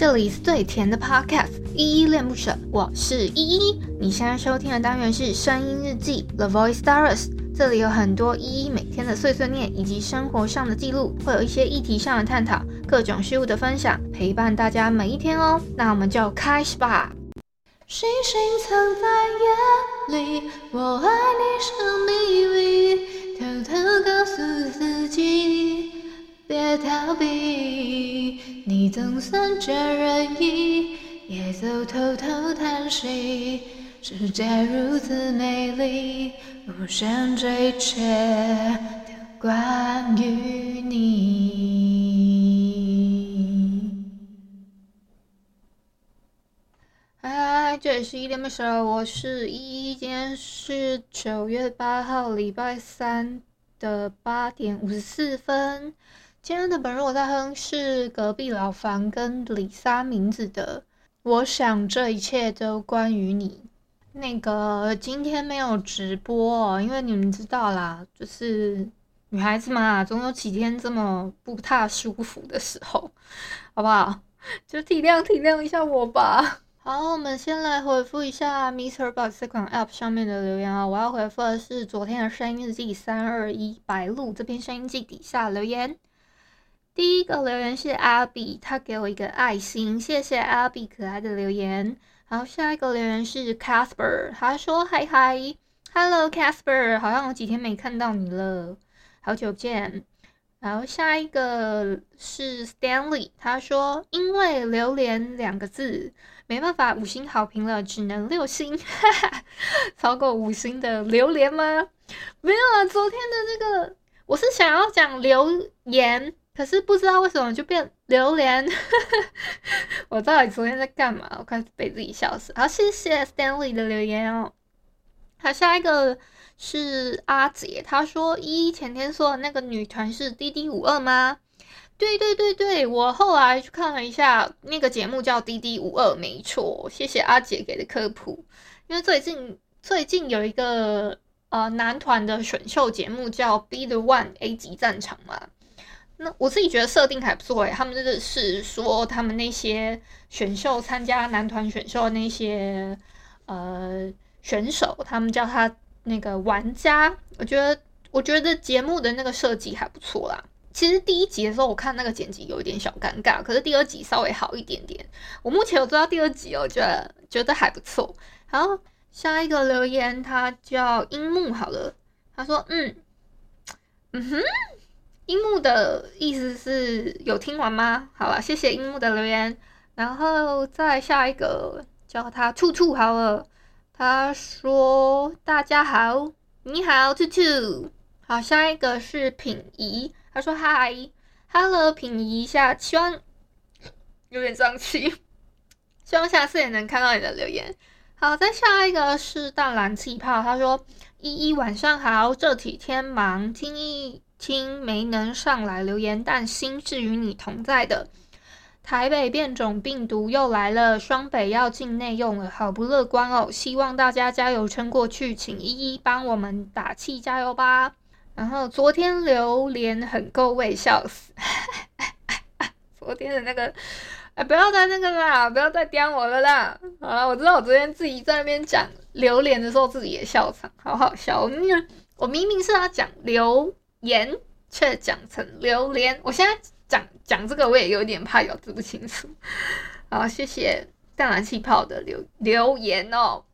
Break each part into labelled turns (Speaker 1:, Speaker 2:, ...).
Speaker 1: 这里是最甜的 Podcast，依依恋不舍，我是依依。你现在收听的单元是声音日记 The Voice Diaries，这里有很多依依每天的碎碎念以及生活上的记录，会有一些议题上的探讨，各种事物的分享，陪伴大家每一天哦。那我们就开始吧。星星藏在夜里，我爱你是秘密，偷偷告诉自己，别逃避。你总算觉人意，也都偷偷叹息，世界如此美丽，无限这一切都关于你。嗨，这里是依依恋不舍，我是依依。今天是九月八号，礼拜三的八点五十四分。今天的本日我在哼是隔壁老樊跟李莎名字的。我想这一切都关于你。那个今天没有直播，因为你们知道啦，就是女孩子嘛，总有几天这么不太舒服的时候，好不好？就体谅体谅一下我吧。好，我们先来回复一下 MixerBox 这款 App 上面的留言啊。我要回复的是昨天的声音日记三二一白鹿这篇声音记底下留言。第一个留言是阿比，他给我一个爱心，谢谢阿比可爱的留言。好，下一个留言是 Casper，他说嗨嗨，Hello Casper，好像有几天没看到你了，好久不见。然后下一个是 Stanley，他说因为榴莲两个字。没办法，五星好评了，只能六星，哈哈，超过五星的榴莲吗？没有啊，昨天的那个我是想要讲留言，可是不知道为什么就变榴莲，哈哈，我到底昨天在干嘛？我开始被自己笑死。好，谢谢 Stanley 的留言哦。好，下一个是阿杰，他说一前天说的那个女团是滴滴五二吗？对对对对，我后来去看了一下，那个节目叫《滴滴五二》，没错。谢谢阿姐给的科普。因为最近最近有一个呃男团的选秀节目叫《Be the One A 级战场》嘛，那我自己觉得设定还不错诶，他们就是说他们那些选秀参加男团选秀的那些呃选手，他们叫他那个玩家。我觉得我觉得节目的那个设计还不错啦。其实第一集的时候，我看那个剪辑有一点小尴尬，可是第二集稍微好一点点。我目前有做到第二集，我觉得觉得还不错。好，下一个留言，他叫樱木，好了，他说，嗯，嗯哼，樱木的意思是有听完吗？好了，谢谢樱木的留言。然后再下一个叫他兔兔，好了，他说大家好，你好，兔兔。好，下一个是品仪。他说：“嗨，Hello，品一下，希望有点胀气，希望下次也能看到你的留言。好，再下一个是淡蓝气泡。他说：依依晚上好，这几天忙，听一听没能上来留言，但心是与你同在的。台北变种病毒又来了，双北要进内用了，好不乐观哦。希望大家加油撑过去，请一一帮我们打气加油吧。”然后昨天榴莲很够味，笑死！昨天的那个，哎，不要再那个啦，不要再刁我了啦！好了，我知道我昨天自己在那边讲榴莲的时候，自己也笑场，好好笑。我明明是要讲榴盐，却讲成榴莲。我现在讲讲这个，我也有点怕咬字不清楚。好，谢谢淡蓝气泡的留留言哦。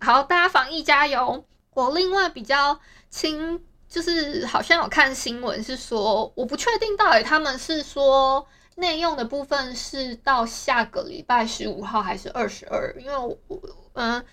Speaker 1: 好，大家防疫加油！我另外比较。亲，就是好像有看新闻，是说我不确定到底他们是说内用的部分是到下个礼拜十五号还是二十二？因为我嗯，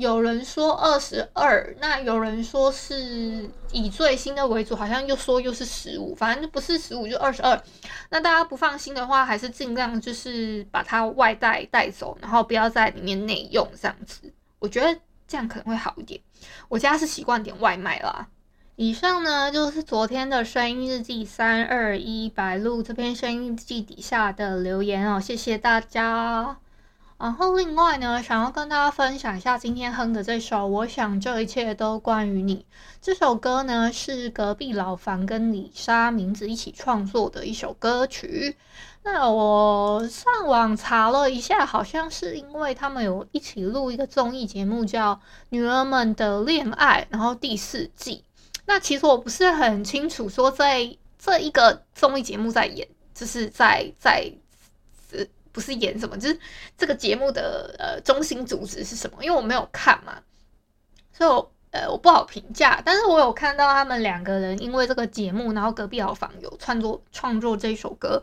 Speaker 1: 有人说二十二，那有人说是以最新的为主，好像又说又是十五，反正就不是十五就二十二。那大家不放心的话，还是尽量就是把它外带带走，然后不要在里面内用这样子。我觉得。这样可能会好一点。我家是习惯点外卖啦。以上呢就是昨天的声音日记三二一白鹿这篇声音日记底下的留言哦，谢谢大家。然后另外呢，想要跟大家分享一下今天哼的这首《我想这一切都关于你》这首歌呢，是隔壁老樊跟李莎名字一起创作的一首歌曲。那我上网查了一下，好像是因为他们有一起录一个综艺节目，叫《女儿们的恋爱》，然后第四季。那其实我不是很清楚，说在这一个综艺节目在演，就是在在。不是演什么，就是这个节目的呃中心主旨是什么？因为我没有看嘛，所以我呃我不好评价。但是我有看到他们两个人因为这个节目，然后隔壁老房有创作创作这首歌，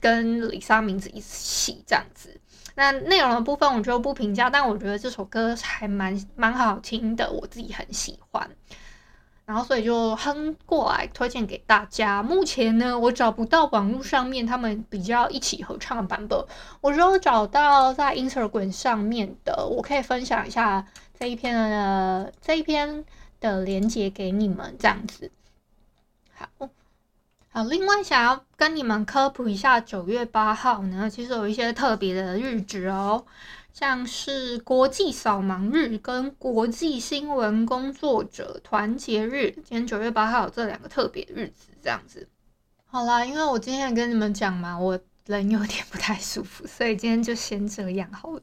Speaker 1: 跟李莎名字一起这样子。那内容的部分我就不评价，但我觉得这首歌还蛮蛮好听的，我自己很喜欢。然后，所以就哼过来推荐给大家。目前呢，我找不到网络上面他们比较一起合唱的版本，我只有找到在 Instagram 上面的，我可以分享一下这一篇的这一篇的连接给你们，这样子。好，好，另外想要跟你们科普一下，九月八号呢，其实有一些特别的日子哦。像是国际扫盲日跟国际新闻工作者团结日，今天九月八号这两个特别日子，这样子。好啦，因为我今天跟你们讲嘛，我人有点不太舒服，所以今天就先这样好了。